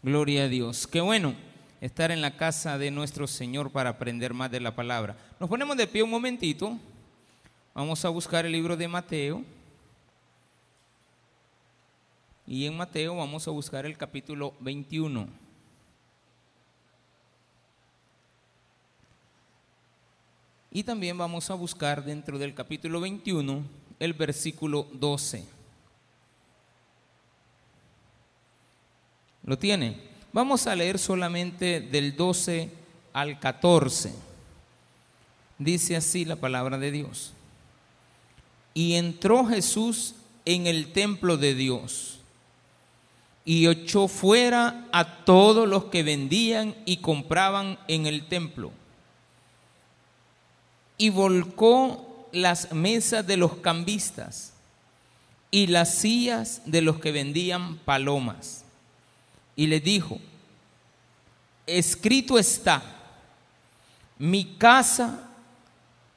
Gloria a Dios. Qué bueno estar en la casa de nuestro Señor para aprender más de la palabra. Nos ponemos de pie un momentito. Vamos a buscar el libro de Mateo. Y en Mateo vamos a buscar el capítulo 21. Y también vamos a buscar dentro del capítulo 21 el versículo 12. ¿Lo tiene? Vamos a leer solamente del 12 al 14. Dice así la palabra de Dios. Y entró Jesús en el templo de Dios y echó fuera a todos los que vendían y compraban en el templo. Y volcó las mesas de los cambistas y las sillas de los que vendían palomas y le dijo, escrito está, mi casa,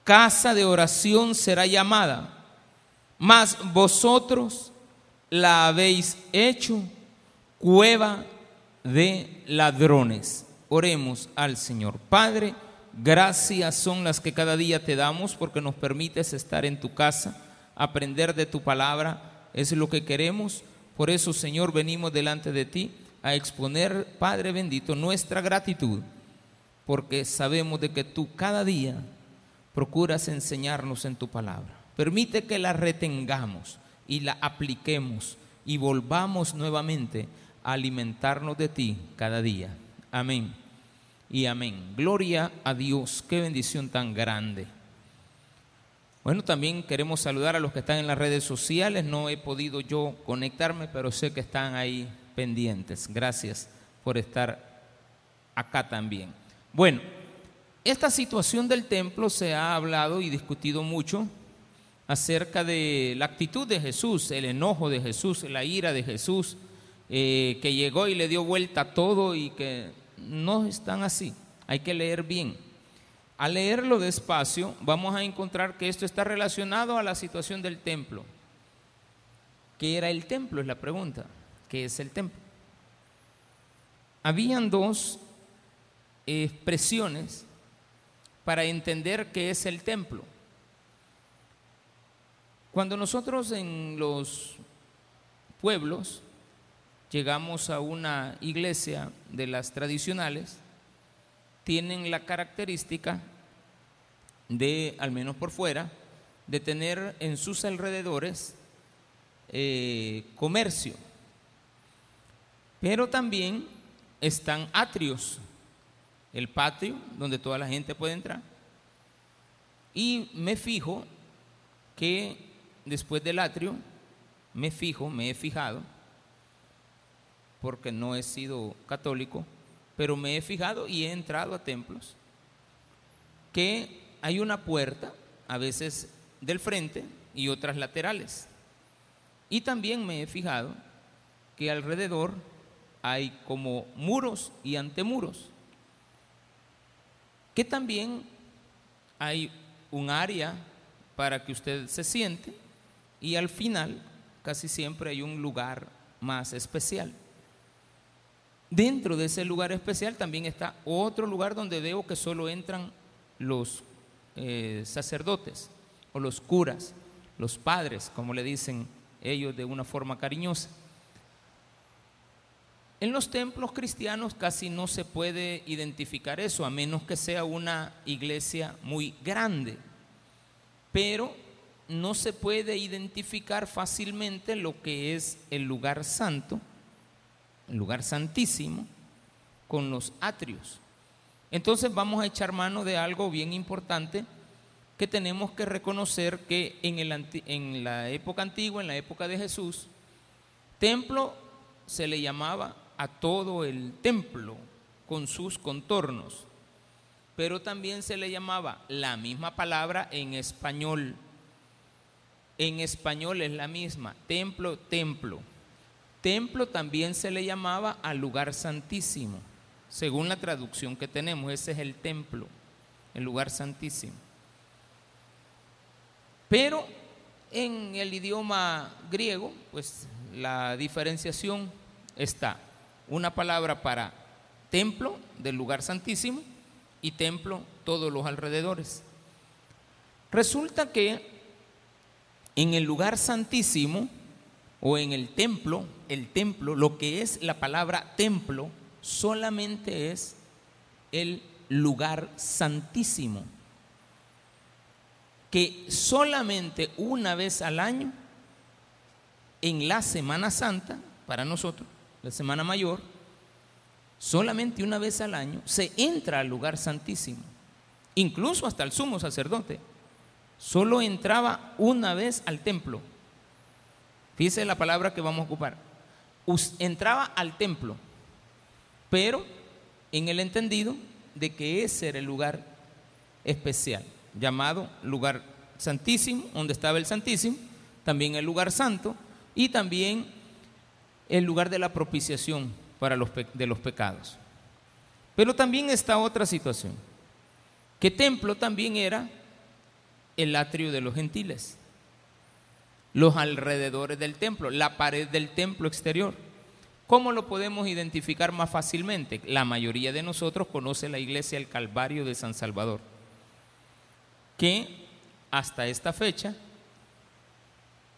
casa de oración será llamada, mas vosotros la habéis hecho cueva de ladrones. Oremos al Señor. Padre, gracias son las que cada día te damos porque nos permites estar en tu casa, aprender de tu palabra, es lo que queremos. Por eso, Señor, venimos delante de ti a exponer, Padre bendito, nuestra gratitud, porque sabemos de que tú cada día procuras enseñarnos en tu palabra. Permite que la retengamos y la apliquemos y volvamos nuevamente a alimentarnos de ti cada día. Amén y amén. Gloria a Dios, qué bendición tan grande. Bueno, también queremos saludar a los que están en las redes sociales. No he podido yo conectarme, pero sé que están ahí Gracias por estar acá también. Bueno, esta situación del templo se ha hablado y discutido mucho acerca de la actitud de Jesús, el enojo de Jesús, la ira de Jesús, eh, que llegó y le dio vuelta a todo y que no están así. Hay que leer bien. Al leerlo despacio, vamos a encontrar que esto está relacionado a la situación del templo. ¿Qué era el templo? Es la pregunta que es el templo. Habían dos expresiones para entender qué es el templo. Cuando nosotros en los pueblos llegamos a una iglesia de las tradicionales, tienen la característica de, al menos por fuera, de tener en sus alrededores eh, comercio pero también están atrios, el patio donde toda la gente puede entrar. Y me fijo que después del atrio, me fijo, me he fijado, porque no he sido católico, pero me he fijado y he entrado a templos, que hay una puerta, a veces del frente y otras laterales. Y también me he fijado que alrededor hay como muros y antemuros, que también hay un área para que usted se siente y al final casi siempre hay un lugar más especial. Dentro de ese lugar especial también está otro lugar donde veo que solo entran los eh, sacerdotes o los curas, los padres, como le dicen ellos de una forma cariñosa. En los templos cristianos casi no se puede identificar eso, a menos que sea una iglesia muy grande. Pero no se puede identificar fácilmente lo que es el lugar santo, el lugar santísimo, con los atrios. Entonces vamos a echar mano de algo bien importante que tenemos que reconocer que en, en la época antigua, en la época de Jesús, templo se le llamaba a todo el templo con sus contornos, pero también se le llamaba la misma palabra en español. En español es la misma, templo, templo. Templo también se le llamaba al lugar santísimo, según la traducción que tenemos, ese es el templo, el lugar santísimo. Pero en el idioma griego, pues la diferenciación está una palabra para templo del lugar santísimo y templo todos los alrededores. Resulta que en el lugar santísimo o en el templo, el templo, lo que es la palabra templo, solamente es el lugar santísimo, que solamente una vez al año, en la Semana Santa, para nosotros, la Semana Mayor, solamente una vez al año se entra al lugar santísimo, incluso hasta el sumo sacerdote. Solo entraba una vez al templo. Fíjese la palabra que vamos a ocupar. Entraba al templo, pero en el entendido de que ese era el lugar especial, llamado lugar santísimo, donde estaba el santísimo, también el lugar santo y también el lugar de la propiciación para los de los pecados. Pero también está otra situación, que templo también era el atrio de los gentiles, los alrededores del templo, la pared del templo exterior. ¿Cómo lo podemos identificar más fácilmente? La mayoría de nosotros conoce la iglesia El Calvario de San Salvador, que hasta esta fecha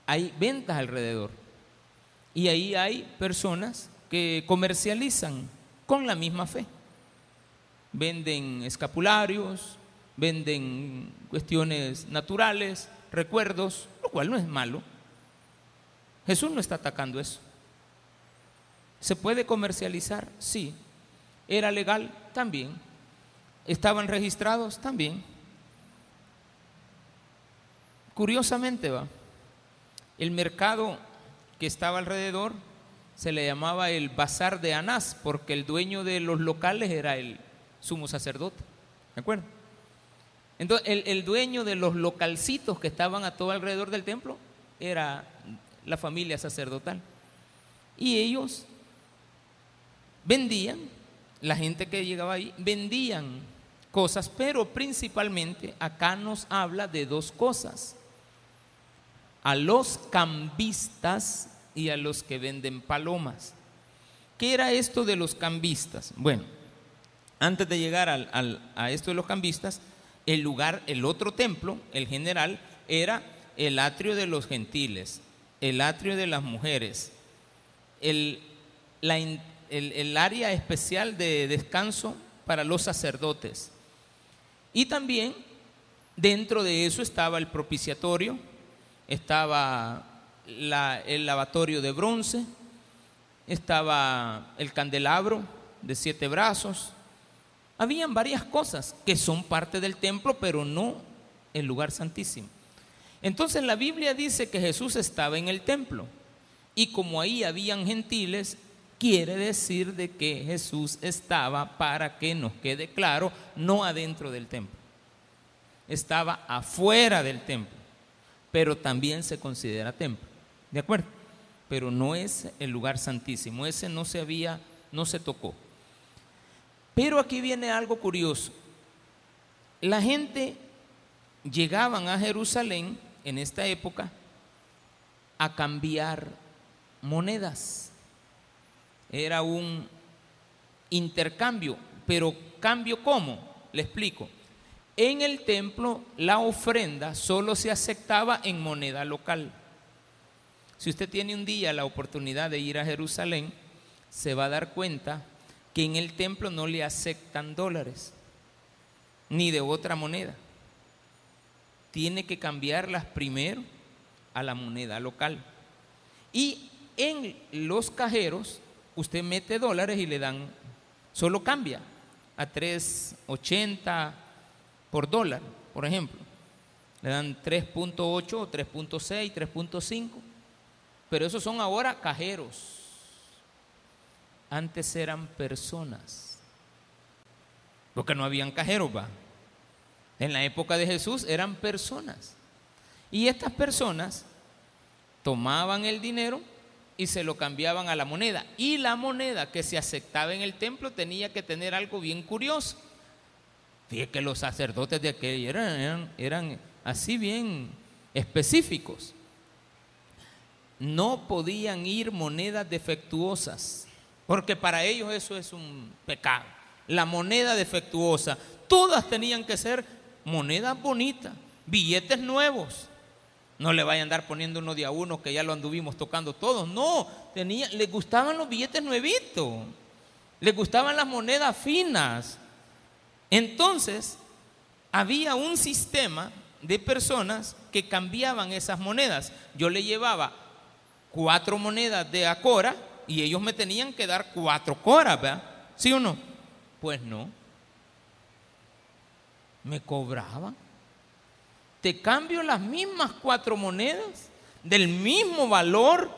hay ventas alrededor y ahí hay personas que comercializan con la misma fe. Venden escapularios, venden cuestiones naturales, recuerdos, lo cual no es malo. Jesús no está atacando eso. ¿Se puede comercializar? Sí. ¿Era legal? También. ¿Estaban registrados? También. Curiosamente va, el mercado que estaba alrededor se le llamaba el bazar de Anás, porque el dueño de los locales era el sumo sacerdote. ¿De acuerdo? Entonces, el, el, dueño de los localcitos que estaban a todo alrededor del templo era la familia sacerdotal. Y ellos vendían, la gente que llegaba ahí, vendían cosas, pero principalmente acá nos habla de dos cosas. A los cambistas y a los que venden palomas. ¿Qué era esto de los cambistas? Bueno, antes de llegar a esto de los cambistas, el lugar, el otro templo, el general, era el atrio de los gentiles, el atrio de las mujeres, el, la, el, área especial de descanso para los sacerdotes. Y también dentro de eso estaba el propiciatorio, estaba el lavatorio de bronce, estaba el candelabro de siete brazos. Habían varias cosas que son parte del templo, pero no el lugar santísimo. Entonces la Biblia dice que Jesús estaba en el templo y como ahí habían gentiles, quiere decir de que Jesús estaba, para que nos quede claro, no adentro del templo. Estaba afuera del templo, pero también se considera templo. ¿De acuerdo? Pero no es el lugar santísimo, ese no se había, no se tocó. Pero aquí viene algo curioso. La gente llegaban a Jerusalén en esta época a cambiar monedas era un intercambio, pero cambio cómo? Le explico. En el templo la ofrenda solo se aceptaba en moneda local. Si usted tiene un día la oportunidad de ir a Jerusalén, se va a dar cuenta que en el templo no le aceptan dólares, ni de otra moneda. Tiene que cambiarlas primero a la moneda local. Y en los cajeros usted mete dólares y le dan, solo cambia a 3.80 por dólar, por ejemplo. Le dan 3.8 o 3.6, 3.5. Pero esos son ahora cajeros. Antes eran personas. Porque no habían cajeros, va. En la época de Jesús eran personas. Y estas personas tomaban el dinero y se lo cambiaban a la moneda. Y la moneda que se aceptaba en el templo tenía que tener algo bien curioso. Fíjate que los sacerdotes de aquel eran, eran, así bien específicos. No podían ir monedas defectuosas. Porque para ellos eso es un pecado. La moneda defectuosa. Todas tenían que ser monedas bonitas, billetes nuevos. No le vayan a andar poniendo uno de a uno que ya lo anduvimos tocando todos. No, tenía, les gustaban los billetes nuevitos. Les gustaban las monedas finas. Entonces, había un sistema de personas que cambiaban esas monedas. Yo le llevaba cuatro monedas de Acora y ellos me tenían que dar cuatro coras, ¿verdad? ¿Sí o no? Pues no. Me cobraban. Te cambio las mismas cuatro monedas del mismo valor,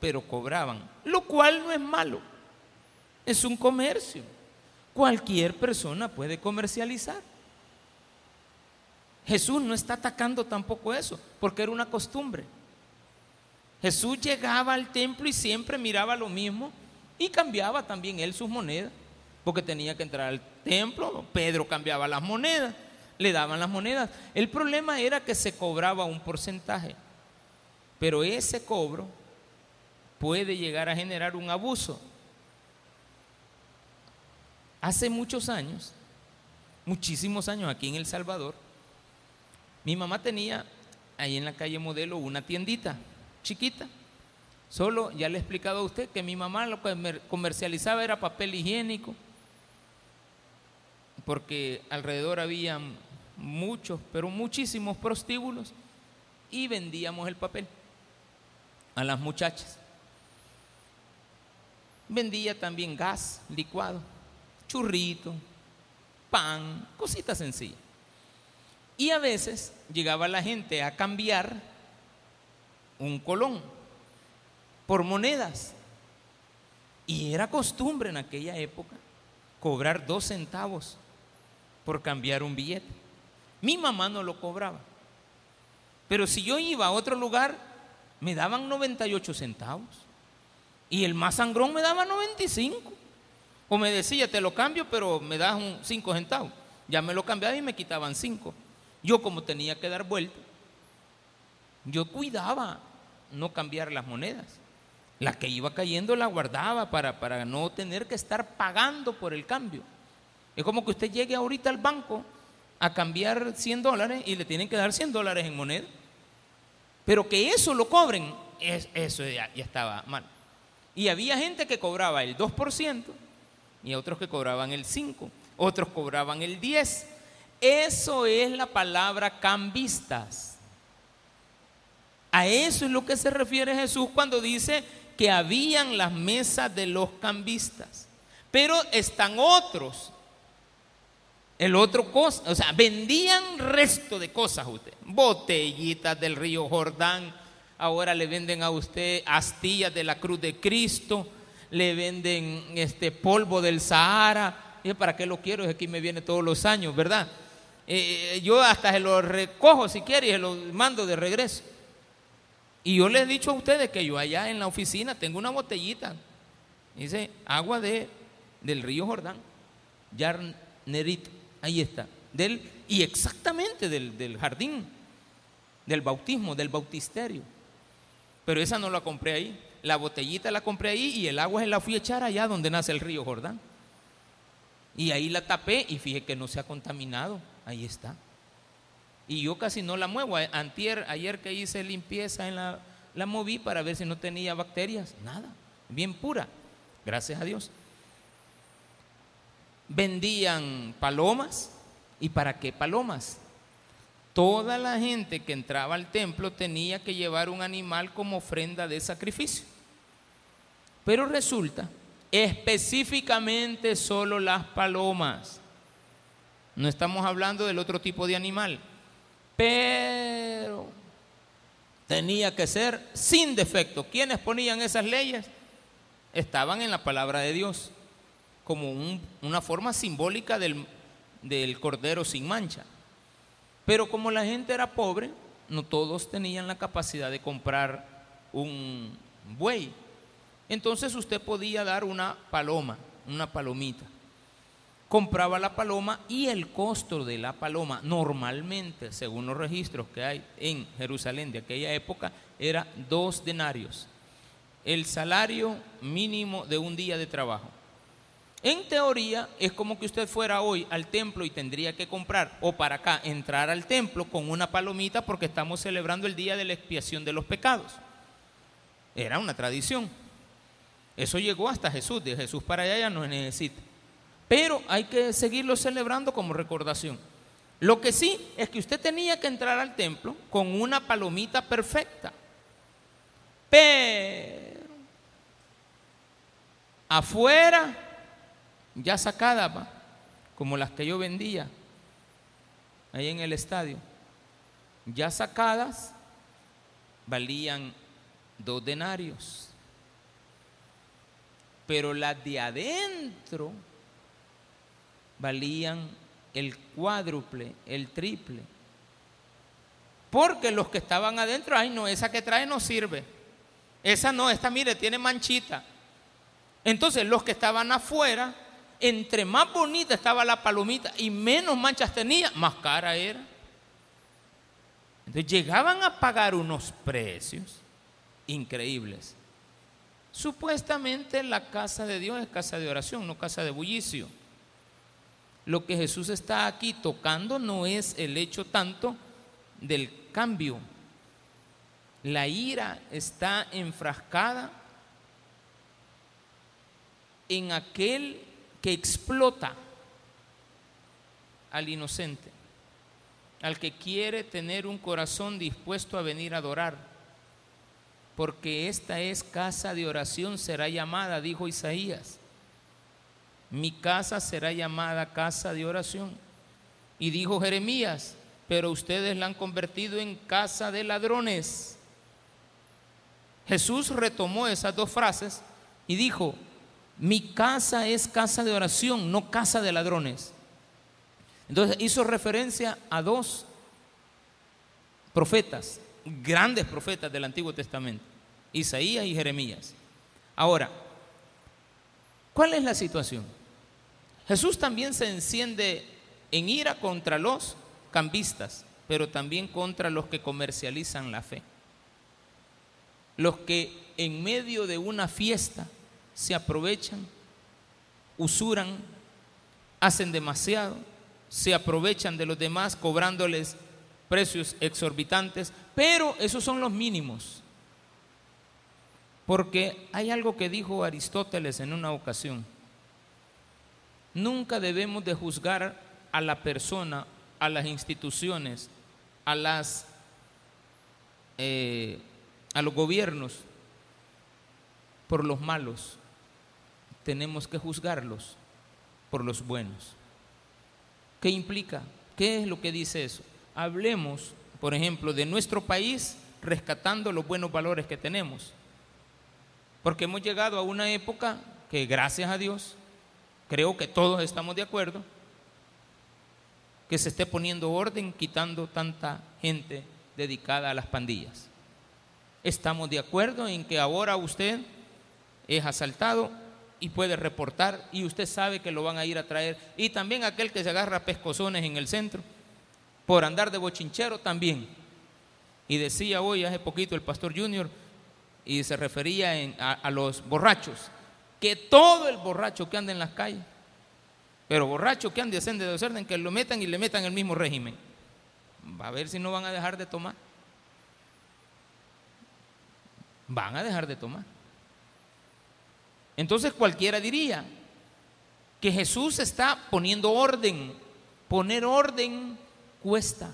pero cobraban, lo cual no es malo. Es un comercio. Cualquier persona puede comercializar. Jesús no está atacando tampoco eso, porque era una costumbre. Jesús llegaba al templo y siempre miraba lo mismo y cambiaba también él sus monedas, porque tenía que entrar al templo, Pedro cambiaba las monedas, le daban las monedas. El problema era que se cobraba un porcentaje, pero ese cobro puede llegar a generar un abuso. Hace muchos años, muchísimos años aquí en El Salvador, mi mamá tenía ahí en la calle Modelo una tiendita chiquita. Solo ya le he explicado a usted que mi mamá lo que comercializaba era papel higiénico, porque alrededor había muchos, pero muchísimos prostíbulos, y vendíamos el papel a las muchachas. Vendía también gas licuado, churrito, pan, cositas sencillas. Y a veces llegaba la gente a cambiar un colón por monedas. Y era costumbre en aquella época cobrar dos centavos por cambiar un billete. Mi mamá no lo cobraba. Pero si yo iba a otro lugar, me daban 98 centavos. Y el más sangrón me daba 95. O me decía, te lo cambio, pero me das un 5 centavos. Ya me lo cambiaba y me quitaban 5. Yo como tenía que dar vuelta, yo cuidaba no cambiar las monedas. La que iba cayendo la guardaba para, para no tener que estar pagando por el cambio. Es como que usted llegue ahorita al banco a cambiar 100 dólares y le tienen que dar 100 dólares en moneda. Pero que eso lo cobren, eso ya, ya estaba mal. Y había gente que cobraba el 2% y otros que cobraban el 5%, otros cobraban el 10%. Eso es la palabra cambistas. A eso es lo que se refiere Jesús cuando dice que habían las mesas de los cambistas. Pero están otros. El otro cosa, o sea, vendían resto de cosas usted. Botellitas del río Jordán. Ahora le venden a usted astillas de la cruz de Cristo. Le venden este polvo del Sahara. ¿Y para qué lo quiero? Es aquí me viene todos los años, ¿verdad? Eh, yo hasta se lo recojo si quiere y se lo mando de regreso. Y yo les he dicho a ustedes que yo allá en la oficina tengo una botellita, dice agua de, del río Jordán, Yarnerito, ahí está, del, y exactamente del, del jardín, del bautismo, del bautisterio. Pero esa no la compré ahí, la botellita la compré ahí y el agua se la fui a echar allá donde nace el río Jordán. Y ahí la tapé y fíjate que no se ha contaminado ahí está. Y yo casi no la muevo. Antier, ayer que hice limpieza en la, la moví para ver si no tenía bacterias. Nada, bien pura. Gracias a Dios. Vendían palomas. ¿Y para qué palomas? Toda la gente que entraba al templo tenía que llevar un animal como ofrenda de sacrificio. Pero resulta, específicamente solo las palomas no estamos hablando del otro tipo de animal. Pero tenía que ser sin defecto. ¿Quiénes ponían esas leyes? Estaban en la palabra de Dios, como una forma simbólica del, del cordero sin mancha. Pero como la gente era pobre, no todos tenían la capacidad de comprar un buey. Entonces usted podía dar una paloma, una palomita compraba la paloma y el costo de la paloma normalmente, según los registros que hay en Jerusalén de aquella época, era dos denarios. el salario mínimo de un día de trabajo. En teoría es como que usted fuera hoy al templo y tendría que comprar, o para acá, entrar al templo con una palomita porque estamos celebrando el día de la expiación de los pecados. Era una tradición. Eso llegó hasta Jesús, de Jesús para allá ya no necesita. Pero hay que seguirlo celebrando como recordación. Lo que sí es que usted tenía que entrar al templo con una palomita perfecta. Pero afuera ya sacadas, como las que yo vendía ahí en el estadio, ya sacadas, valían dos denarios. Pero las de adentro valían el cuádruple, el triple. Porque los que estaban adentro, ay no, esa que trae no sirve. Esa no, esta mire, tiene manchita. Entonces los que estaban afuera entre más bonita estaba la palomita y menos manchas tenía, más cara era. Entonces llegaban a pagar unos precios increíbles. Supuestamente la casa de Dios es casa de oración, no casa de bullicio. Lo que Jesús está aquí tocando no es el hecho tanto del cambio. La ira está enfrascada en aquel que explota al inocente, al que quiere tener un corazón dispuesto a venir a adorar. Porque esta es casa de oración, será llamada, dijo Isaías. Mi casa será llamada casa de oración. Y dijo Jeremías, pero ustedes la han convertido en casa de ladrones. Jesús retomó esas dos frases y dijo, mi casa es casa de oración, no casa de ladrones. Entonces hizo referencia a dos profetas, grandes profetas del Antiguo Testamento, Isaías y Jeremías. Ahora, ¿cuál es la situación? Jesús también se enciende en ira contra los cambistas, pero también contra los que comercializan la fe. Los que en medio de una fiesta se aprovechan, usuran, hacen demasiado, se aprovechan de los demás cobrándoles precios exorbitantes, pero esos son los mínimos. Porque hay algo que dijo Aristóteles en una ocasión. Nunca debemos de juzgar a la persona, a las instituciones, a las eh, a los gobiernos por los malos, tenemos que juzgarlos por los buenos. ¿Qué implica? ¿Qué es lo que dice eso? Hablemos, por ejemplo, de nuestro país rescatando los buenos valores que tenemos. Porque hemos llegado a una época que, gracias a Dios, creo que todos estamos de acuerdo, que se esté poniendo orden, quitando tanta gente dedicada a las pandillas. Estamos de acuerdo en que ahora usted es asaltado y puede reportar y usted sabe que lo van a ir a traer. Y también aquel que se agarra pescozones en el centro por andar de bochinchero también. Y decía hoy, hace poquito, el pastor Junior, y se refería a, los borrachos, que todo el borracho que anda en las calles, pero borracho que ande de desorden, que lo metan y le metan el mismo régimen. Va a ver si no van a dejar de tomar. Van a dejar de tomar. Entonces cualquiera diría que Jesús está poniendo orden. Poner orden cuesta.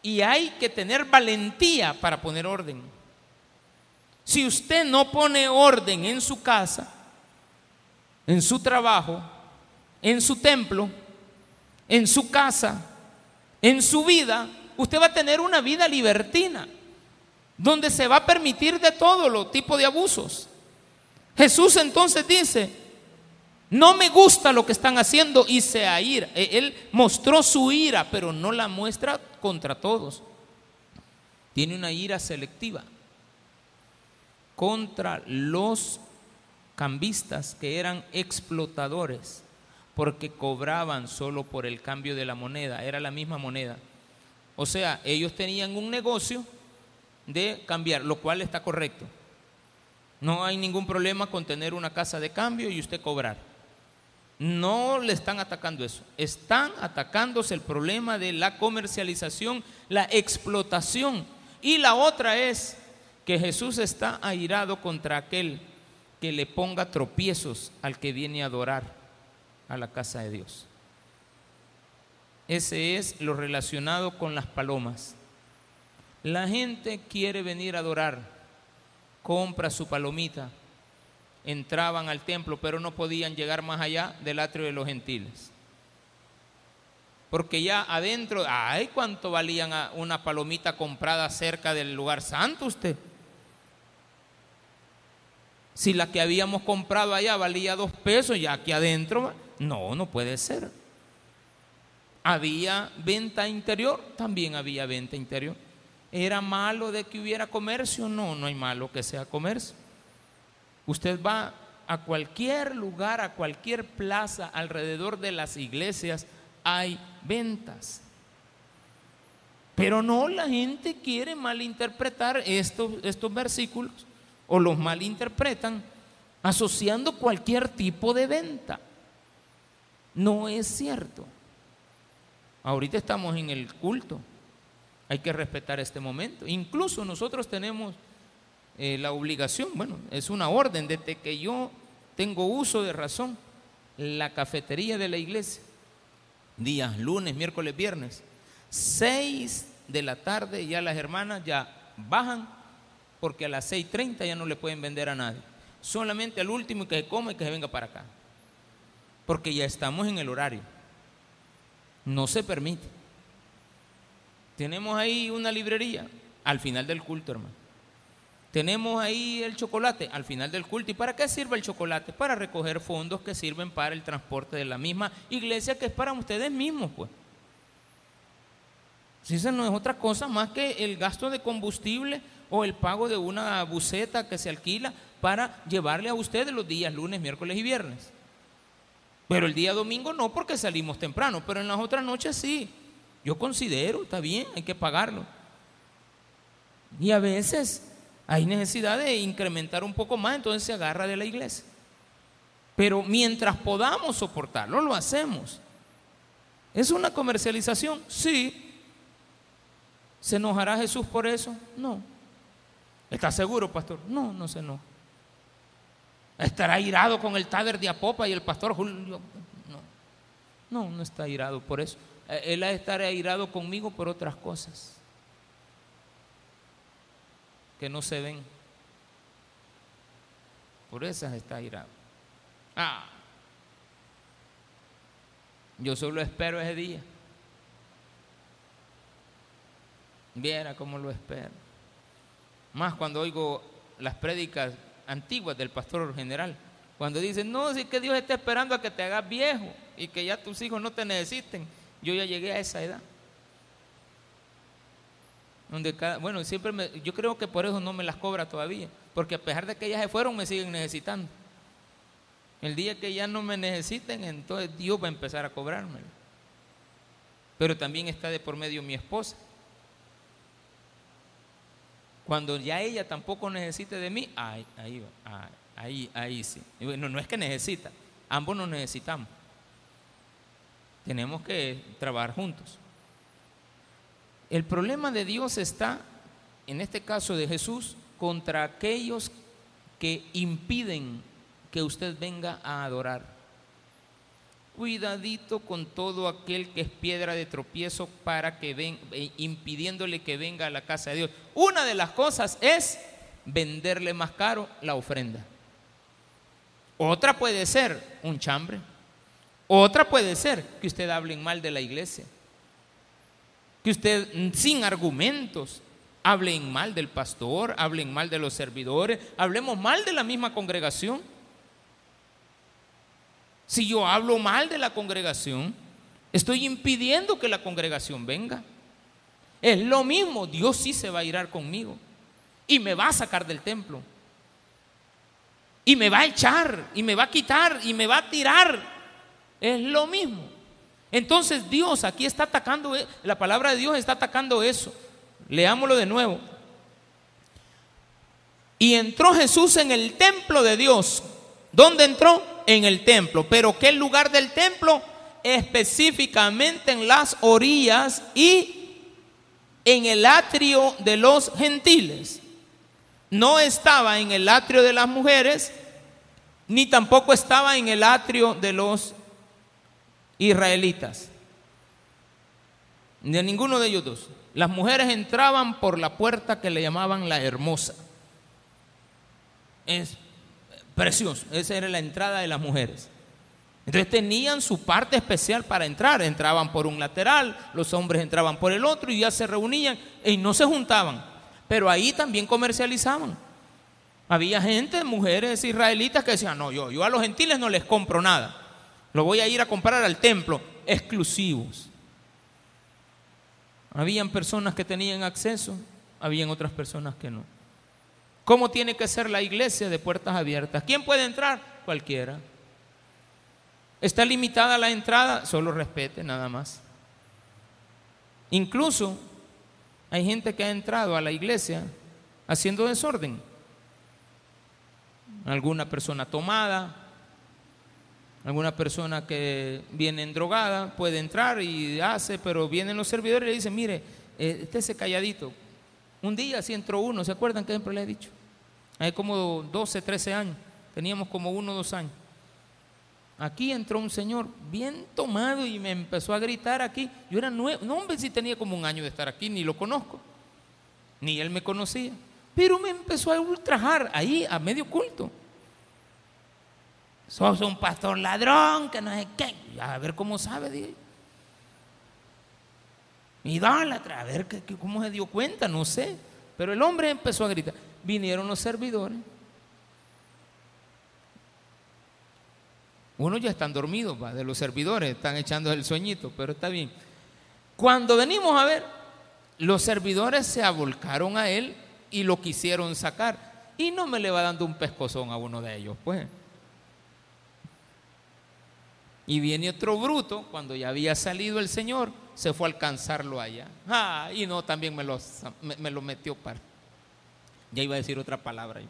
Y hay que tener valentía para poner orden. Si usted no pone orden en su casa, en su trabajo, en su templo, en su casa, en su vida, usted va a tener una vida libertina donde se va a permitir de todo lo tipo de abusos. Jesús entonces dice, no me gusta lo que están haciendo y se ira. E, él mostró su ira, pero no la muestra contra todos. Tiene una ira selectiva contra los cambistas que eran explotadores porque cobraban solo por el cambio de la moneda, era la misma moneda. O sea, ellos tenían un negocio de cambiar, lo cual está correcto. No hay ningún problema con tener una casa de cambio y usted cobrar. No le están atacando eso. Están atacándose el problema de la comercialización, la explotación. Y la otra es que Jesús está airado contra aquel que le ponga tropiezos al que viene a adorar a la casa de Dios. Ese es lo relacionado con las palomas. La gente quiere venir a adorar, compra su palomita, entraban al templo, pero no podían llegar más allá del atrio de los gentiles. Porque ya adentro, ay, cuánto valían una palomita comprada cerca del lugar santo usted. Si la que habíamos comprado allá valía dos pesos, ya aquí adentro, no, no puede ser. Había venta interior, también había venta interior. ¿Era malo de que hubiera comercio? No, no hay malo que sea comercio. Usted va a cualquier lugar, a cualquier plaza alrededor de las iglesias, hay ventas. Pero no, la gente quiere malinterpretar estos, estos versículos o los malinterpretan asociando cualquier tipo de venta. No es cierto. Ahorita estamos en el culto. Hay que respetar este momento. Incluso nosotros tenemos eh, la obligación, bueno, es una orden desde que yo tengo uso de razón, la cafetería de la iglesia, días lunes, miércoles, viernes, seis de la tarde ya las hermanas ya bajan porque a las 6.30 ya no le pueden vender a nadie. Solamente al último que se come y que se venga para acá. Porque ya estamos en el horario. No se permite. Tenemos ahí una librería al final del culto, hermano. Tenemos ahí el chocolate al final del culto. ¿Y para qué sirve el chocolate? Para recoger fondos que sirven para el transporte de la misma iglesia que es para ustedes mismos, pues. Si eso no es otra cosa más que el gasto de combustible o el pago de una buceta que se alquila para llevarle a ustedes los días lunes, miércoles y viernes. Pero el día domingo no porque salimos temprano, pero en las otras noches sí. Yo considero, está bien, hay que pagarlo. Y a veces hay necesidad de incrementar un poco más, entonces se agarra de la iglesia. Pero mientras podamos soportarlo, lo hacemos. ¿Es una comercialización? Sí. ¿Se enojará Jesús por eso? No. ¿Está seguro, pastor? No, no se enoja. ¿Estará irado con el Tader de Apopa y el pastor Julio? No. No, no está irado por eso. Eh, él ha de estar conmigo por otras cosas que no se ven. Por esas está irado. Ah, yo solo espero ese día. Viera cómo lo espero. Más cuando oigo las prédicas antiguas del pastor general. Cuando dicen, no, si que Dios está esperando a que te hagas viejo y que ya tus hijos no te necesiten. Yo ya llegué a esa edad. Donde bueno, siempre yo creo que por eso no me las cobra todavía, porque a pesar de que ellas se fueron, me siguen necesitando. El día que ya no me necesiten, entonces Dios va a empezar a cobrarme. Pero también está de por medio mi esposa. Cuando ya ella tampoco necesite de mí, ahí, ahí, ahí, ahí sí. Bueno, no es que necesita, ambos nos necesitamos. Tenemos que trabajar juntos. El problema de Dios está, en este caso de Jesús, contra aquellos que impiden que usted venga a adorar. Cuidadito con todo aquel que es piedra de tropiezo para que ven, eh, impidiéndole que venga a la casa de Dios. Una de las cosas es venderle más caro la ofrenda. Otra puede ser un chambre. Otra puede ser que usted hable mal de la iglesia que usted mm, sin argumentos hablen mal del pastor, hablen mal de los servidores, hablemos mal de la misma congregación. Si yo hablo mal de la congregación, estoy impidiendo que la congregación venga. Es lo mismo, Dios sí se va a irar conmigo y me va a sacar del templo. Y me va a echar, y me va a quitar, y me va a tirar. Es lo mismo. Entonces Dios aquí está atacando, eh, la palabra de Dios está atacando eso. Leámoslo de nuevo. Y entró Jesús en el templo de Dios. ¿Dónde entró? En el templo. Pero ¿qué lugar del templo? Específicamente en las orillas y en el atrio de los gentiles. No estaba en el atrio de las mujeres, ni tampoco estaba en el atrio de los israelitas. De ninguno de ellos dos. Las mujeres entraban por la puerta que le llamaban la hermosa. Es precioso. Esa era la entrada de las mujeres. Entonces tenían su parte especial para entrar. Entraban por un lateral, los hombres entraban por el otro y ya se reunían y no se juntaban. Pero ahí también comercializaban. Había gente, mujeres israelitas que decían, no, yo, yo a los gentiles no les compro nada. Lo voy a ir a comprar al templo, exclusivos. Habían personas que tenían acceso, habían otras personas que no. ¿Cómo tiene que ser la iglesia de puertas abiertas? ¿Quién puede entrar? Cualquiera. ¿Está limitada la entrada? Solo respete, nada más. Incluso hay gente que ha entrado a la iglesia haciendo desorden. Alguna persona tomada, alguna persona que viene en drogada puede entrar y hace, pero vienen los servidores y le dicen, mire, eh, estése calladito. Un día sí entró uno, ¿se acuerdan que siempre le he dicho? Hay como 12, 13 años. Teníamos como uno o dos años. Aquí entró un señor bien tomado y me empezó a gritar aquí. Yo era nuevo, no hombre, si tenía como un año de estar aquí, ni lo conozco, ni él me conocía. Pero me empezó a ultrajar ahí a medio culto. Sos un pastor ladrón, que no sé qué. A ver cómo sabe, dije. Idólatra, a ver cómo se dio cuenta, no sé. Pero el hombre empezó a gritar vinieron los servidores. Unos ya están dormidos, de los servidores, están echando el sueñito, pero está bien. Cuando venimos a ver, los servidores se avolcaron a él y lo quisieron sacar. Y no me le va dando un pescozón a uno de ellos, pues. Y viene otro bruto, cuando ya había salido el Señor, se fue a alcanzarlo allá. Ah, y no, también me lo, me lo metió para. Ya iba a decir otra palabra.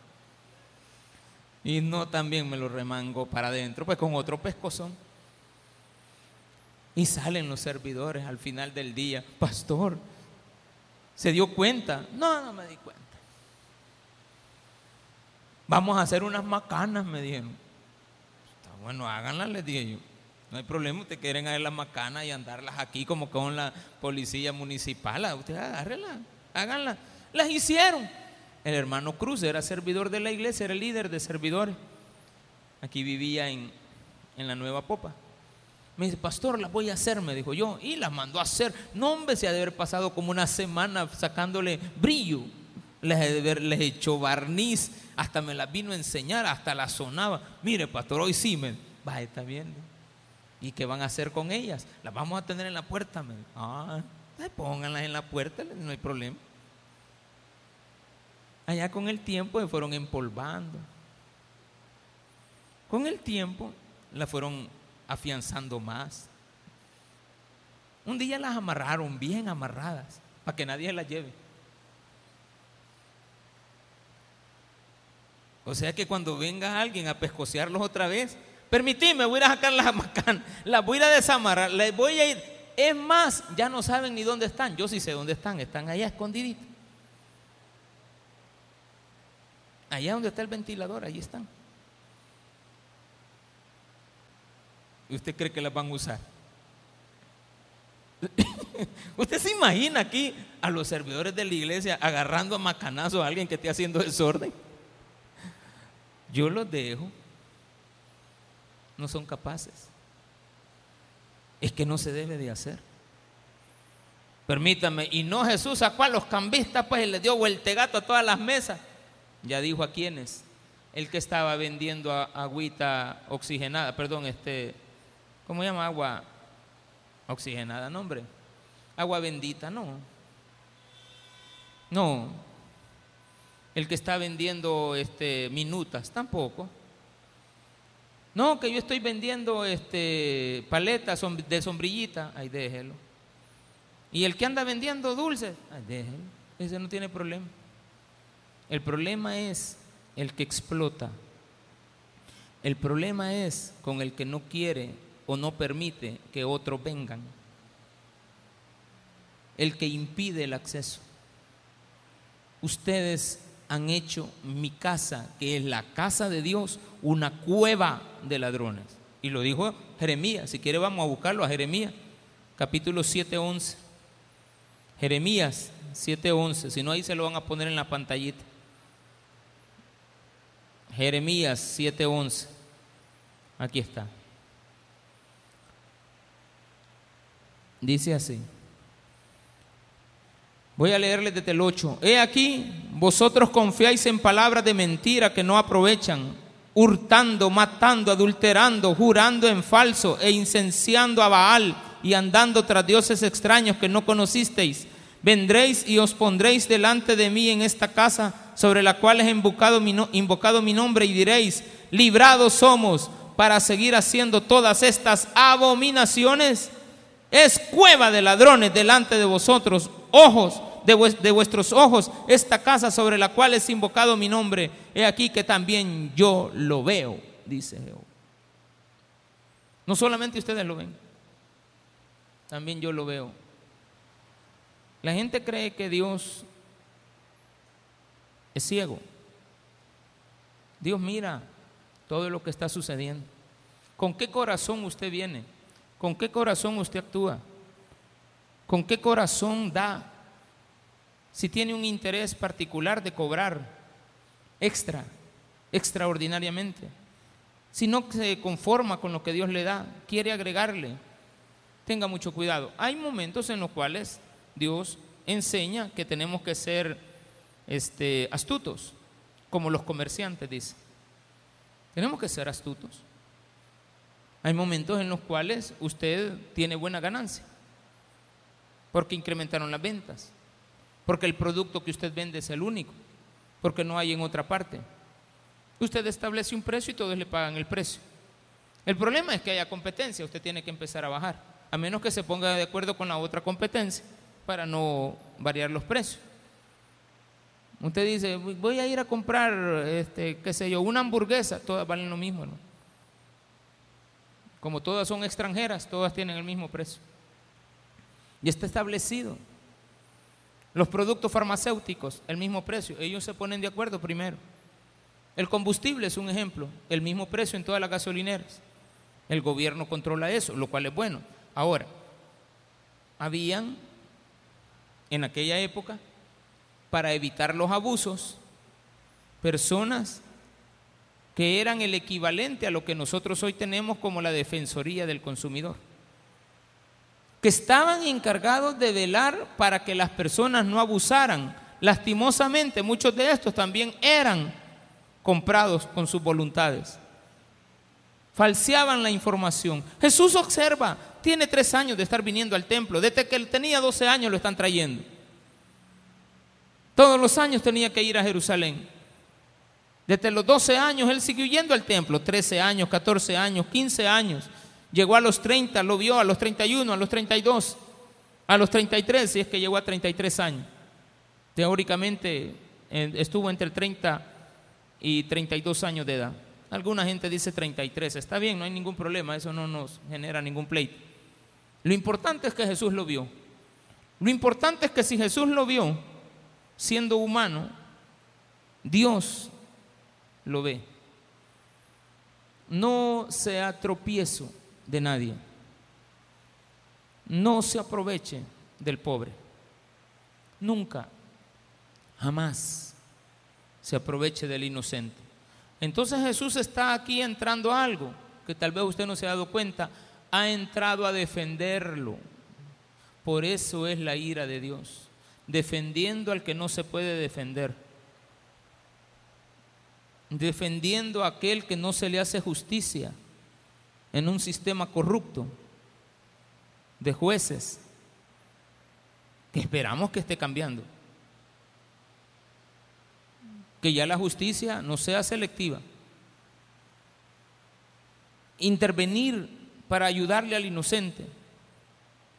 Y no también me lo remango para adentro, pues con otro pescozón. Y salen los servidores al final del día. Pastor, ¿se dio cuenta? No, no me di cuenta. Vamos a hacer unas macanas, me dijeron. Está bueno, háganlas, les dije yo. No hay problema, ustedes quieren hacer las macanas y andarlas aquí como con la policía municipal. Ustedes agárrenlas, háganlas. Las hicieron. El hermano Cruz era servidor de la iglesia, era líder de servidores. Aquí vivía en, la Nueva Popa. Me dice, pastor, las voy a hacer, me dijo yo. Y las mandó a hacer. No, hombre, se ha de haber pasado como una semana sacándole brillo. Les, les echó barniz, hasta me las vino a enseñar, hasta las sonaba. Mire, pastor, hoy sí me. Va, está bien. ¿Y qué van a hacer con ellas? Las vamos a tener en la puerta. Me ah, pues pónganlas en la puerta, no hay problema allá con el tiempo se fueron empolvando. Con el tiempo la fueron afianzando más. Un día las amarraron bien amarradas para que nadie las lleve. O sea que cuando venga alguien a pescocearlos otra vez, permitidme, voy a sacar las macanas, las voy a desamarrar, les voy a ir. Es más, ya no saben ni dónde están. Yo sí sé dónde están, están allá escondiditos. Allá donde está el ventilador, ahí están. ¿Y usted cree que las van a usar? ¿Usted se imagina aquí a los servidores de la iglesia agarrando a macanazo a alguien que esté haciendo desorden? Yo los dejo. No son capaces. Es que no se debe de hacer. Permítame. Y no Jesús sacó a los cambistas, pues y le dio vueltegato a todas las mesas. Ya dijo a quiénes. El que estaba vendiendo agüita oxigenada, perdón, este, ¿cómo se llama? Agua oxigenada, no hombre. Agua bendita, no. No. El que está vendiendo este, minutas, tampoco. No, que yo estoy vendiendo este, paletas de sombrillita, ahí déjelo. Y el que anda vendiendo dulces, ahí déjelo. Ese no tiene problema. El problema es el que explota. El problema es con el que no quiere o no permite que otros vengan. El que impide el acceso. Ustedes han hecho mi casa, que es la casa de Dios, una cueva de ladrones. Y lo dijo Jeremías. Si quiere vamos a buscarlo a Jeremías, capítulo 7.11. Jeremías 7.11. Si no, ahí se lo van a poner en la pantallita. Jeremías 7.11. Aquí está. Dice así. Voy a leerles desde el 8. He aquí, vosotros confiáis en palabras de mentira que no aprovechan, hurtando, matando, adulterando, jurando en falso e incenciando a Baal y andando tras dioses extraños que no conocisteis. Vendréis y os pondréis delante de mí en esta casa sobre la cual he invocado mi, nombre y diréis, librados somos para seguir haciendo todas estas abominaciones. Es cueva de ladrones delante de vosotros, ojos de, vuestros ojos esta casa sobre la cual es invocado mi nombre. He aquí que también yo lo veo, dice Jehová. No solamente ustedes lo ven, también yo lo veo. La gente cree que Dios es ciego. Dios mira todo lo que está sucediendo. ¿Con qué corazón usted viene? ¿Con qué corazón usted actúa? ¿Con qué corazón da? Si tiene un interés particular de cobrar extra, extraordinariamente. Si no se conforma con lo que Dios le da, quiere agregarle, tenga mucho cuidado. Hay momentos en los cuales Dios enseña que tenemos que ser este, astutos, como los comerciantes dicen. Tenemos que ser astutos. Hay momentos en los cuales usted tiene buena ganancia, porque incrementaron las ventas, porque el producto que usted vende es el único, porque no hay en otra parte. Usted establece un precio y todos le pagan el precio. El problema es que haya competencia, usted tiene que empezar a bajar, a menos que se ponga de acuerdo con la otra competencia para no variar los precios. Usted dice, voy a ir a comprar, este, qué sé yo, una hamburguesa, todas valen lo mismo, ¿no? Como todas son extranjeras, todas tienen el mismo precio. Y está establecido. Los productos farmacéuticos, el mismo precio. Ellos se ponen de acuerdo primero. El combustible es un ejemplo, el mismo precio en todas las gasolineras. El gobierno controla eso, lo cual es bueno. Ahora, habían en aquella época para evitar los abusos, personas que eran el equivalente a lo que nosotros hoy tenemos como la Defensoría del Consumidor, que estaban encargados de velar para que las personas no abusaran. Lastimosamente, muchos de estos también eran comprados con sus voluntades. Falseaban la información. Jesús observa, tiene tres años de estar viniendo al templo, desde que él tenía 12 años lo están trayendo. Todos los años tenía que ir a Jerusalén. Desde los 12 años él siguió yendo al templo, 13 años, 14 años, 15 años. Llegó a los 30, lo vio a los 31, a los 32, a los 33, si es que llegó a 33 años. Teóricamente estuvo entre 30 y 32 años de edad. Alguna gente dice 33, está bien, no hay ningún problema, eso no nos genera ningún pleito. Lo importante es que Jesús lo vio. Lo importante es que si Jesús lo vio, siendo humano, Dios lo ve. No sea tropiezo de nadie. No se aproveche del pobre. Nunca, jamás se aproveche del inocente. Entonces Jesús está aquí entrando a algo que tal vez usted no se ha dado cuenta. Ha entrado a defenderlo. Por eso es la ira de Dios defendiendo al que no se puede defender, defendiendo a aquel que no se le hace justicia en un sistema corrupto de jueces que esperamos que esté cambiando. Que ya la justicia no sea selectiva. Intervenir para ayudarle al inocente.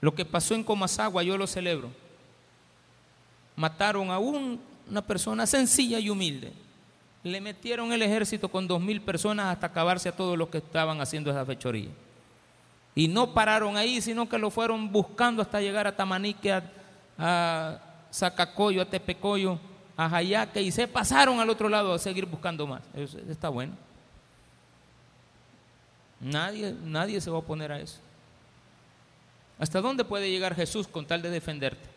Lo que pasó en Comasagua yo lo celebro mataron a un una persona sencilla y humilde. Le metieron el ejército con dos mil personas hasta acabarse a todos los que estaban haciendo esa fechoría. Y no pararon ahí, sino que lo fueron buscando hasta llegar a Tamanique, a, a Zacacoyo, a Tepecoyo, a Jayaque, y se pasaron al otro lado a seguir buscando más. Eso está bueno. Nadie, nadie se va a oponer a eso. ¿Hasta dónde puede llegar Jesús con tal de defenderte?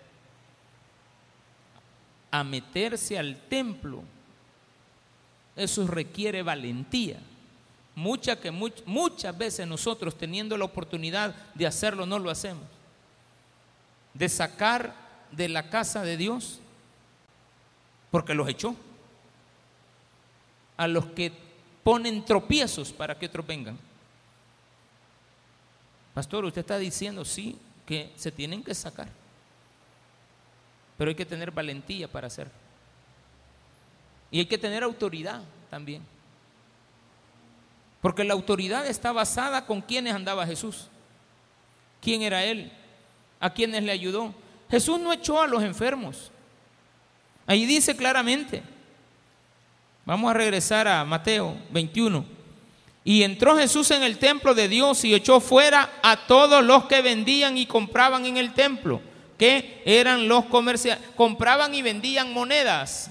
A meterse al templo. Eso requiere valentía. Mucha que muchas veces nosotros teniendo la oportunidad de hacerlo no lo hacemos. De sacar de la casa de Dios porque los echó. A los que ponen tropiezos para que otros vengan. Pastor, usted está diciendo, sí, que se tienen que sacar. Pero hay que tener valentía para hacerlo. Y hay que tener autoridad también. Porque la autoridad está basada con quienes andaba Jesús. ¿Quién era Él? ¿A quienes le ayudó? Jesús no echó a los enfermos. Ahí dice claramente. Vamos a regresar a Mateo 21. Y entró Jesús en el templo de Dios y echó fuera a todos los que vendían y compraban en el templo, que eran los comerciantes, compraban y vendían monedas.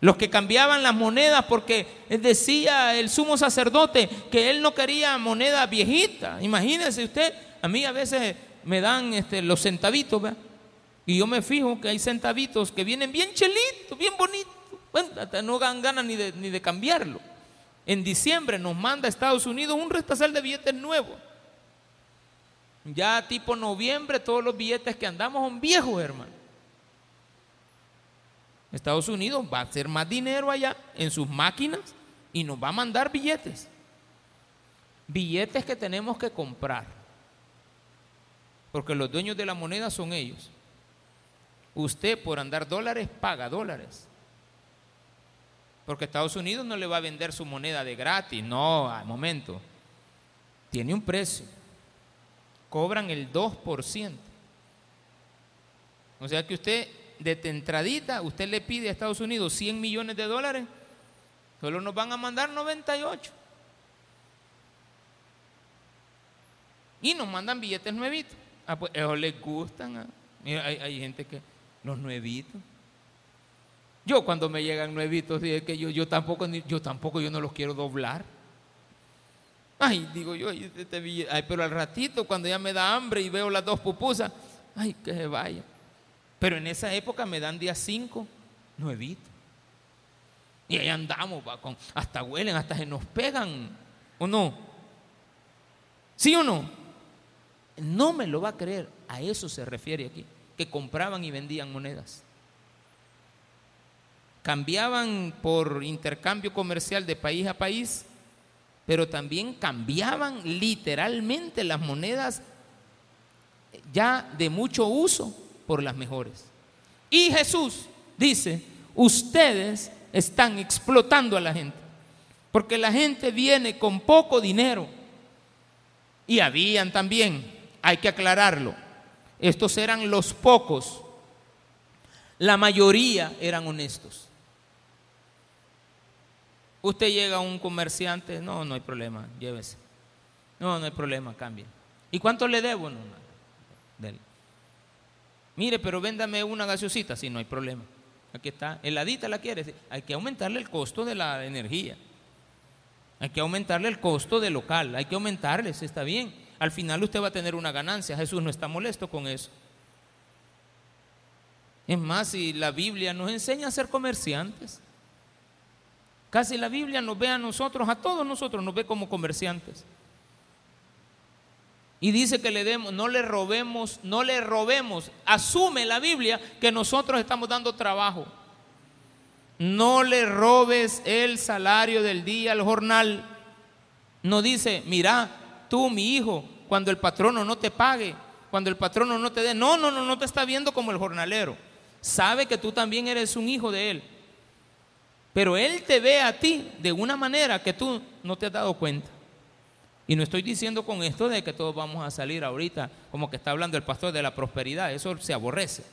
Los que cambiaban las monedas porque decía el sumo sacerdote que él no quería moneda viejita. Imagínense usted, a mí a veces me dan este, los centavitos, y yo me fijo que hay centavitos que vienen bien chelitos, bien bonitos. Bueno, no dan ganas ni de, ni de cambiarlo. En diciembre nos manda a Estados Unidos un restazal de billetes nuevos. Ya tipo noviembre todos los billetes que andamos son viejos, hermano. Estados Unidos va a hacer más dinero allá en sus máquinas y nos va a mandar billetes. Billetes que tenemos que comprar. Porque los dueños de la moneda son ellos. Usted por andar dólares paga dólares. Porque Estados Unidos no le va a vender su moneda de gratis, no, al momento. Tiene un precio. Cobran el 2%. O sea que usted, de entradita, usted le pide a Estados Unidos 100 millones de dólares, solo nos van a mandar 98. Y nos mandan billetes nuevitos. Ah, pues eso les gustan. Ah. Mira, hay, gente que, los nuevitos. Yo cuando me llegan nuevitos, que yo, yo tampoco, yo tampoco, yo no los quiero doblar. Ay, digo yo, ay, pero al ratito, cuando ya me da hambre y veo las dos pupusas, ay, que se vaya. Pero en esa época me dan día cinco, nuevitos. Y ahí andamos, hasta huelen, hasta se nos pegan, ¿o no? ¿Sí o no? No me lo va a creer, a eso se refiere aquí, que compraban y vendían monedas cambiaban por intercambio comercial de país a país, pero también cambiaban literalmente las monedas ya de mucho uso por las mejores. Y Jesús dice, ustedes están explotando a la gente, porque la gente viene con poco dinero. Y habían también, hay que aclararlo, estos eran los pocos, la mayoría eran honestos. Usted llega a un comerciante, no, no hay problema, llévese. No, no hay problema, cambie. ¿Y cuánto le debo? No, no, Mire, pero véndame una gaseosita, sí, no hay problema. Aquí está, heladita la quiere. Hay que aumentarle el costo de la energía. Hay que aumentarle el costo del local. Hay que aumentarle, si está bien. Al final usted va a tener una ganancia. Jesús no está molesto con eso. Es más, si la Biblia nos enseña a ser comerciantes. Casi la Biblia nos ve a nosotros, a todos nosotros, nos ve como comerciantes. Y dice que le demos, no le robemos, no le robemos. Asume la Biblia que nosotros estamos dando trabajo. No le robes el salario del día al jornal. No dice, mira, tú, mi hijo, cuando el patrono no te pague, cuando el patrono no te dé. No, no, no, no te está viendo como el jornalero. Sabe que tú también eres un hijo de él. Pero Él te ve a ti de una manera que tú no te has dado cuenta. Y no estoy diciendo con esto de que todos vamos a salir ahorita como que está hablando el pastor de la prosperidad. Eso se aborrece.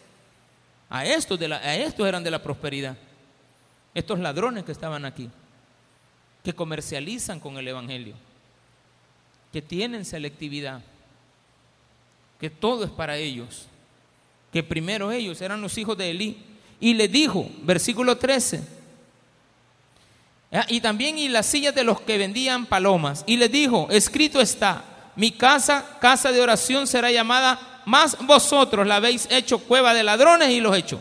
a estos, de la, a estos eran de la prosperidad. Estos ladrones que estaban aquí, que comercializan con el Evangelio, que tienen selectividad, que todo es para ellos, que primero ellos eran los hijos de Elí. Y le dijo, versículo 13, ah, y también y las sillas de los que vendían palomas, y le dijo, escrito está, mi casa, casa de oración será llamada, más vosotros la habéis hecho cueva de ladrones y los hecho.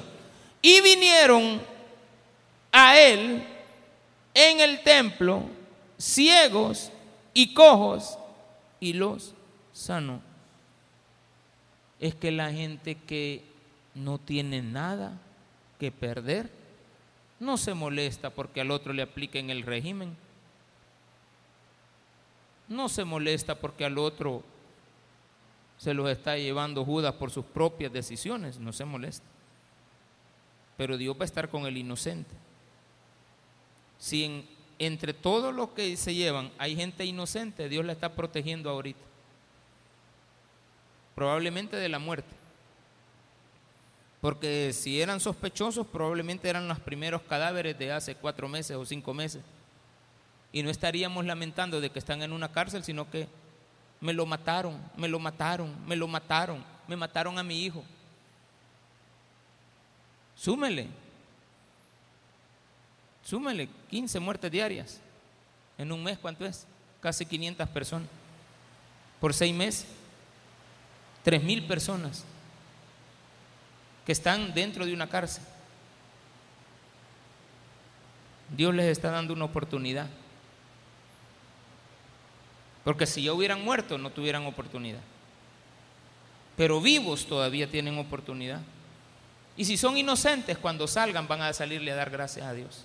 Y vinieron a él en el templo ciegos y cojos y los sanó. Es que la gente que no tiene nada que perder no se molesta porque al otro le apliquen el régimen no se molesta porque al otro se los está llevando Judas por sus propias decisiones, no se molesta. Pero Dios va a estar con el inocente. Si entre todos los que se llevan hay gente inocente, Dios la está protegiendo ahorita. Probablemente de la muerte. Porque si eran sospechosos, probablemente eran los primeros cadáveres de hace cuatro meses o cinco meses y no estaríamos lamentando de que están en una cárcel, sino que me lo mataron, me lo mataron, me lo mataron, me mataron a mi hijo. Súmele, súmele 15 muertes diarias. En un mes, ¿cuánto es? Casi 500 personas. Por seis meses, 3 mil personas que están dentro de una cárcel. Dios les está dando una oportunidad. Porque si ya hubieran muerto no tuvieran oportunidad. Pero vivos todavía tienen oportunidad. Y si son inocentes, cuando salgan van a salirle a dar gracias a Dios.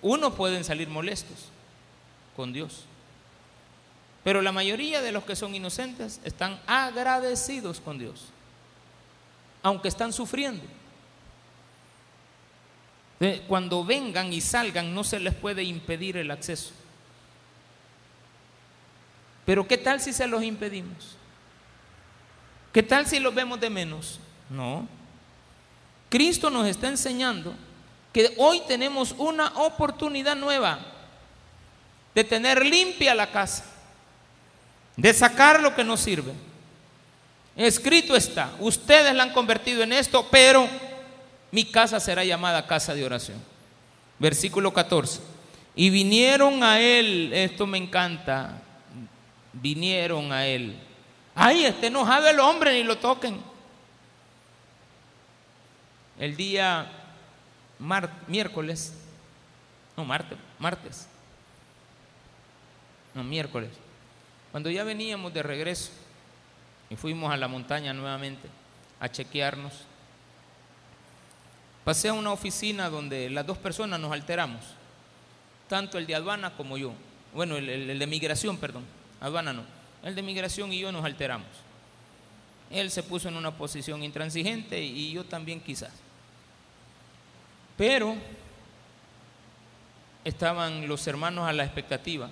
Unos pueden salir molestos con Dios. Pero la mayoría de los que son inocentes están agradecidos con Dios. Aunque están sufriendo. Cuando vengan y salgan no se les puede impedir el acceso. Pero ¿qué tal si se los impedimos? ¿Qué tal si los vemos de menos? No. Cristo nos está enseñando que hoy tenemos una oportunidad nueva de tener limpia la casa, de sacar lo que no sirve. Escrito está, ustedes la han convertido en esto, pero mi casa será llamada casa de oración. Versículo 14. Y vinieron a él, esto me encanta, vinieron a él. Ay, esté enojado el hombre, ni lo toquen. El día miércoles, no, martes, martes, no, miércoles, cuando ya veníamos de regreso y fuimos a la montaña nuevamente a chequearnos, pasé a una oficina donde las dos personas nos alteramos, tanto el de aduana como yo, bueno, el de migración, perdón aduana no. El de migración y yo nos alteramos. Él se puso en una posición intransigente y yo también quizás. Pero estaban los hermanos a la expectativa.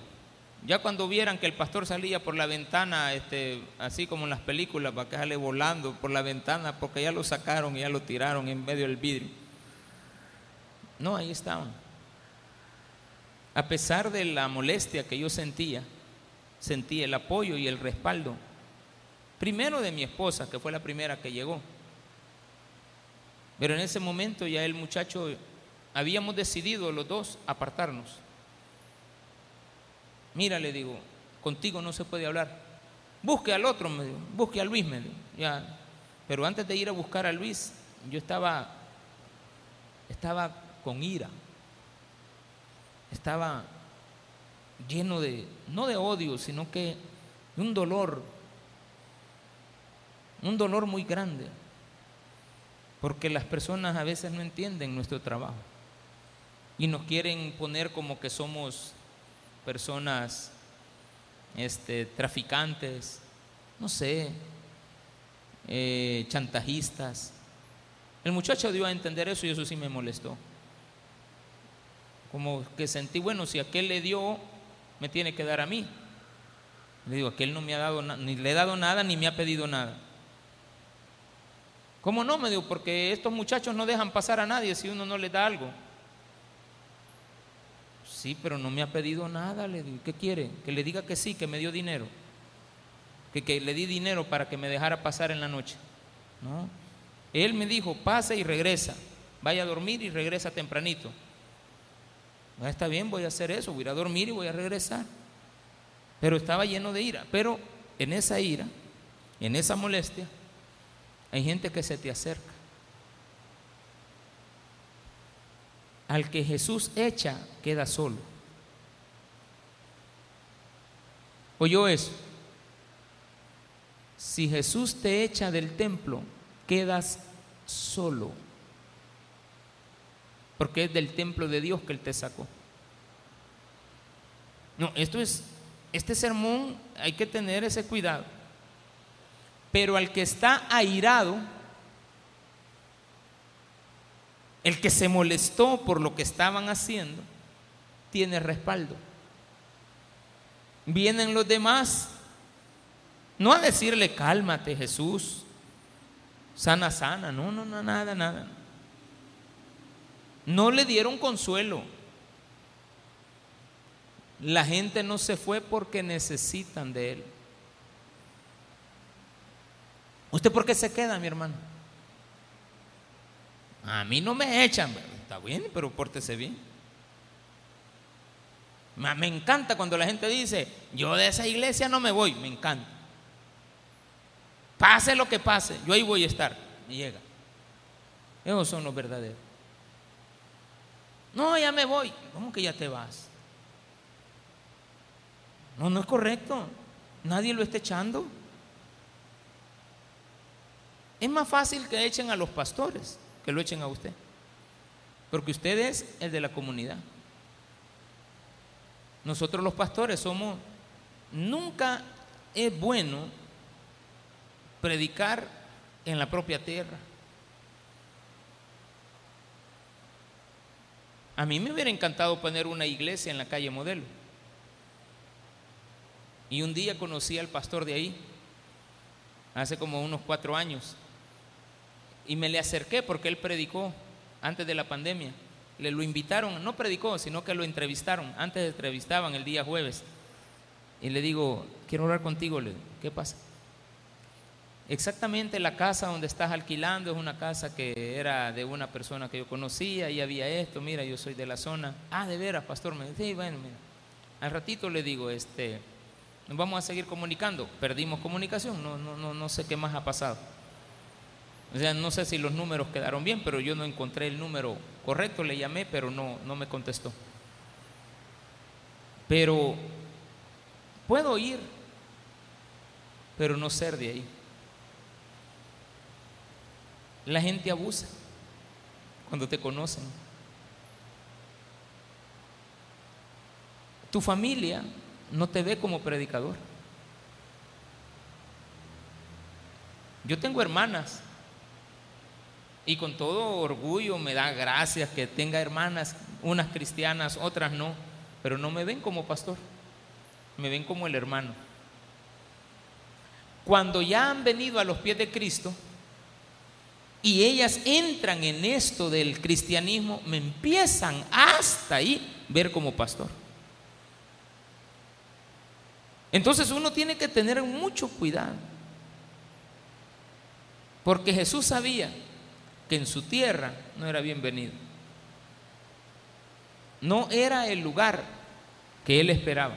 Ya cuando vieran que el pastor salía por la ventana, este, así como en las películas, para que sale volando por la ventana, porque ya lo sacaron y ya lo tiraron en medio del vidrio. No, ahí estaban. A pesar de la molestia que yo sentía, sentí el apoyo y el respaldo. Primero de mi esposa, que fue la primera que llegó. Pero en ese momento ya el muchacho, habíamos decidido los dos apartarnos. Mira, le digo, contigo no se puede hablar. Busque al otro, me busque a Luis, me Ya. Pero antes de ir a buscar a Luis, yo estaba, estaba con ira. Estaba lleno de, no de odio, sino que de un dolor, un dolor muy grande, porque las personas a veces no entienden nuestro trabajo y nos quieren poner como que somos personas este, traficantes, no sé, eh, chantajistas. El muchacho dio a entender eso y eso sí me molestó. Como que sentí, bueno, si aquel le dio me tiene que dar a mí. Le digo, aquel no me ha dado ni le he dado nada ni me ha pedido nada. ¿Cómo no? Me dijo, porque estos muchachos no dejan pasar a nadie si uno no les da algo. Sí, pero no me ha pedido nada, le digo. ¿Qué quiere? Que le diga que sí, que me dio dinero. Que, le di dinero para que me dejara pasar en la noche. No. Él me dijo, pase y regresa. Vaya a dormir y regresa tempranito. Ah, está bien, voy a hacer eso, voy a dormir y voy a regresar. Pero estaba lleno de ira. Pero en esa ira, en esa molestia, hay gente que se te acerca. Al que Jesús echa, queda solo. ¿Oyó eso? Si Jesús te echa del templo, quedas solo. Porque es del templo de Dios que Él te sacó. No, esto es, este sermón hay que tener ese cuidado. Pero al que está airado, el que se molestó por lo que estaban haciendo, tiene respaldo. Vienen los demás, no a decirle cálmate Jesús, sana, sana, no, no, no, nada, nada. No le dieron consuelo. La gente no se fue porque necesitan de él. ¿Usted por qué se queda, mi hermano? A mí no me echan. Está bien, pero pórtese bien. Me encanta cuando la gente dice, yo de esa iglesia no me voy. Me encanta. Pase lo que pase, yo ahí voy a estar. Y llega. Esos son los verdaderos. No, ya me voy. ¿Cómo que ya te vas? No, no es correcto. Nadie lo está echando. Es más fácil que echen a los pastores que lo echen a usted. Porque usted es el de la comunidad. Nosotros los pastores somos, nunca es bueno predicar en la propia tierra. A mí me hubiera encantado poner una iglesia en la calle Modelo. Y un día conocí al pastor de ahí, hace como unos cuatro años, y me le acerqué porque él predicó antes de la pandemia. Le lo invitaron, no predicó, sino que lo entrevistaron. Antes entrevistaban el día jueves. Y le digo, quiero hablar contigo. Le ¿qué pasa? Exactamente la casa donde estás alquilando es una casa que era de una persona que yo conocía y había esto, mira, yo soy de la zona. Ah, de veras, pastor, me dice, bueno, mira. Al ratito le digo, este, nos vamos a seguir comunicando. Perdimos comunicación, no, no, no, no sé qué más ha pasado. O sea, no sé si los números quedaron bien, pero yo no encontré el número correcto, le llamé, pero no, no me contestó. Pero puedo ir, pero no ser de ahí. La gente abusa cuando te conocen. Tu familia no te ve como predicador. Yo tengo hermanas y con todo orgullo me da gracias que tenga hermanas, unas cristianas, otras no, pero no me ven como pastor, me ven como el hermano. Cuando ya han venido a los pies de Cristo y ellas entran en esto del cristianismo, me empiezan hasta ahí ver como pastor. Entonces uno tiene que tener mucho cuidado, porque Jesús sabía que en su tierra no era bienvenido. No era el lugar que él esperaba.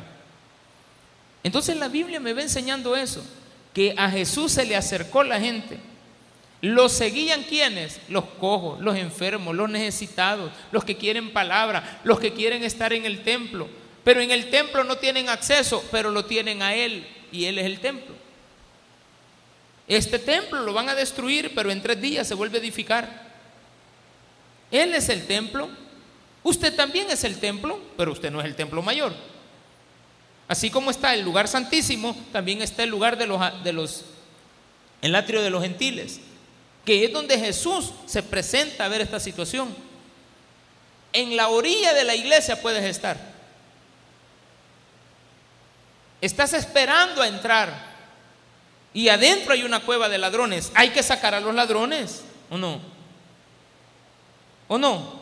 Entonces la Biblia me va enseñando eso, que a Jesús se le acercó la gente. Lo seguían quienes? Los cojos, los enfermos, los necesitados, los que quieren palabra, los que quieren estar en el templo. Pero en el templo no tienen acceso, pero lo tienen a Él y Él es el templo. Este templo lo van a destruir, pero en tres días se vuelve a edificar. Él es el templo. Usted también es el templo, pero usted no es el templo mayor. Así como está el lugar santísimo, también está el lugar de los, el atrio de los gentiles, que es donde Jesús se presenta a ver esta situación. En la orilla de la iglesia puedes estar. Estás esperando a entrar y adentro hay una cueva de ladrones, hay que sacar a los ladrones, ¿o no? ¿O no?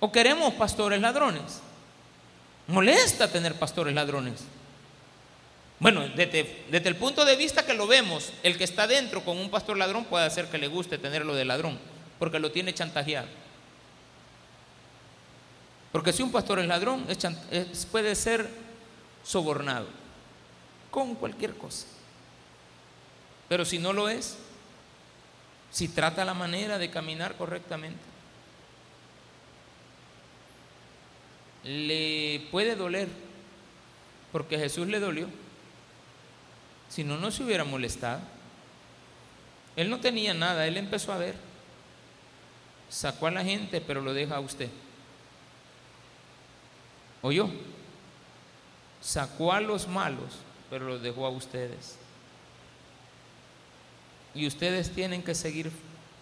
¿O queremos pastores ladrones? Molesta tener pastores ladrones. Bueno, desde, el punto de vista que lo vemos, el que está dentro con un pastor ladrón puede hacer que le guste tenerlo de ladrón, porque lo tiene chantajeado. Porque si un pastor es ladrón, puede ser sobornado con cualquier cosa. Pero si no lo es, si trata la manera de caminar correctamente, le puede doler, porque Jesús le dolió. Si no, no se hubiera molestado. Él no tenía nada, él empezó a ver. Sacó a la gente, pero lo deja a usted. ¿Oyó? Sacó a los malos, pero los dejó a ustedes. Y ustedes tienen que seguir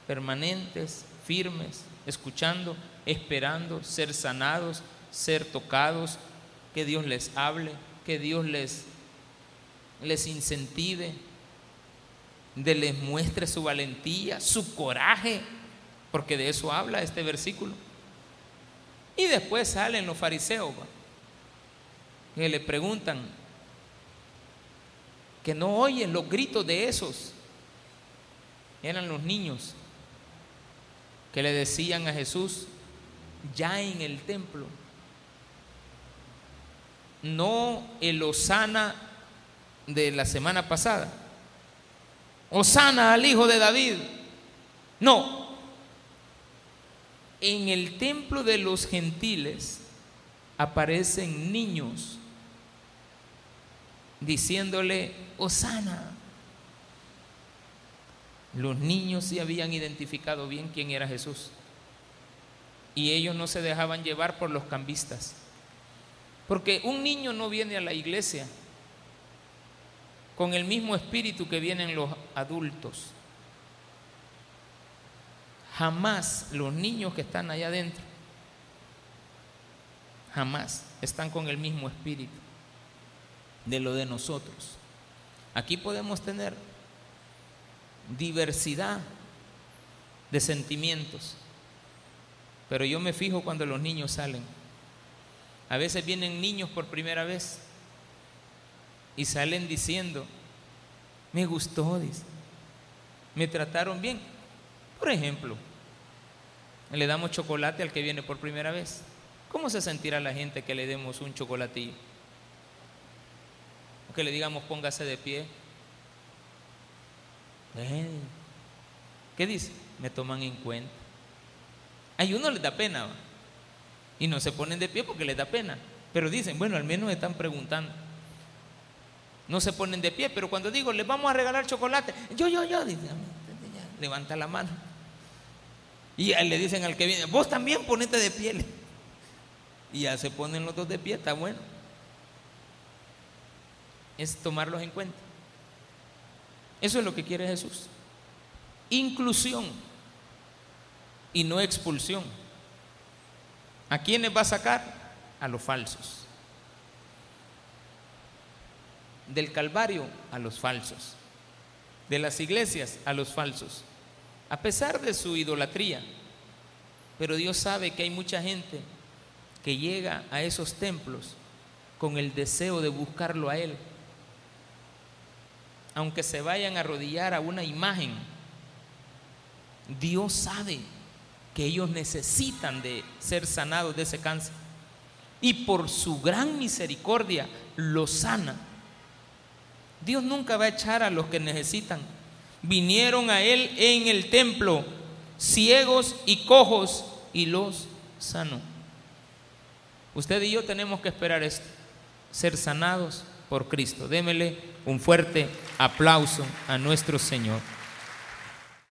permanentes, firmes, escuchando, esperando, ser sanados, ser tocados, que Dios les hable, que Dios les, les incentive, de les muestre su valentía, su coraje, porque de eso habla este versículo. Y después salen los fariseos que le preguntan que no oyen los gritos de esos. Eran los niños que le decían a Jesús ya en el templo. No el Osana de la semana pasada. Osana al hijo de David. No, en el templo de los gentiles aparecen niños diciéndole, Osana. Los niños sí habían identificado bien quién era Jesús. Y ellos no se dejaban llevar por los cambistas. Porque un niño no viene a la iglesia con el mismo espíritu que vienen los adultos. Jamás los niños que están allá adentro, jamás están con el mismo espíritu de lo de nosotros. Aquí podemos tener diversidad de sentimientos, pero yo me fijo cuando los niños salen. A veces vienen niños por primera vez y salen diciendo, me gustó, dice, me trataron bien. Por ejemplo, le damos chocolate al que viene por primera vez. ¿Cómo se sentirá la gente que le demos un chocolatillo? Que le digamos póngase de pie. ¿Qué dice? Me toman en cuenta. Hay uno les da pena y no se ponen de pie porque les da pena. Pero dicen, bueno, al menos están preguntando. No se ponen de pie, pero cuando digo, les vamos a regalar chocolate, yo, yo, yo, dice, levanta la mano. Y le dicen al que viene, vos también ponete de pie. Y ya se ponen los dos de pie, está bueno. Es tomarlos en cuenta. Eso es lo que quiere Jesús. Inclusión y no expulsión. ¿A quiénes va a sacar? A los falsos. Del Calvario a los falsos. De las iglesias a los falsos a pesar de su idolatría. Pero Dios sabe que hay mucha gente que llega a esos templos con el deseo de buscarlo a Él. Aunque se vayan a arrodillar a una imagen, Dios sabe que ellos necesitan de ser sanados de ese cáncer. Y por su gran misericordia los sana. Dios nunca va a echar a los que necesitan vinieron a él en el templo, ciegos y cojos, y los sanó. Usted y yo tenemos que esperar esto, ser sanados por Cristo. Démele un fuerte aplauso a nuestro Señor.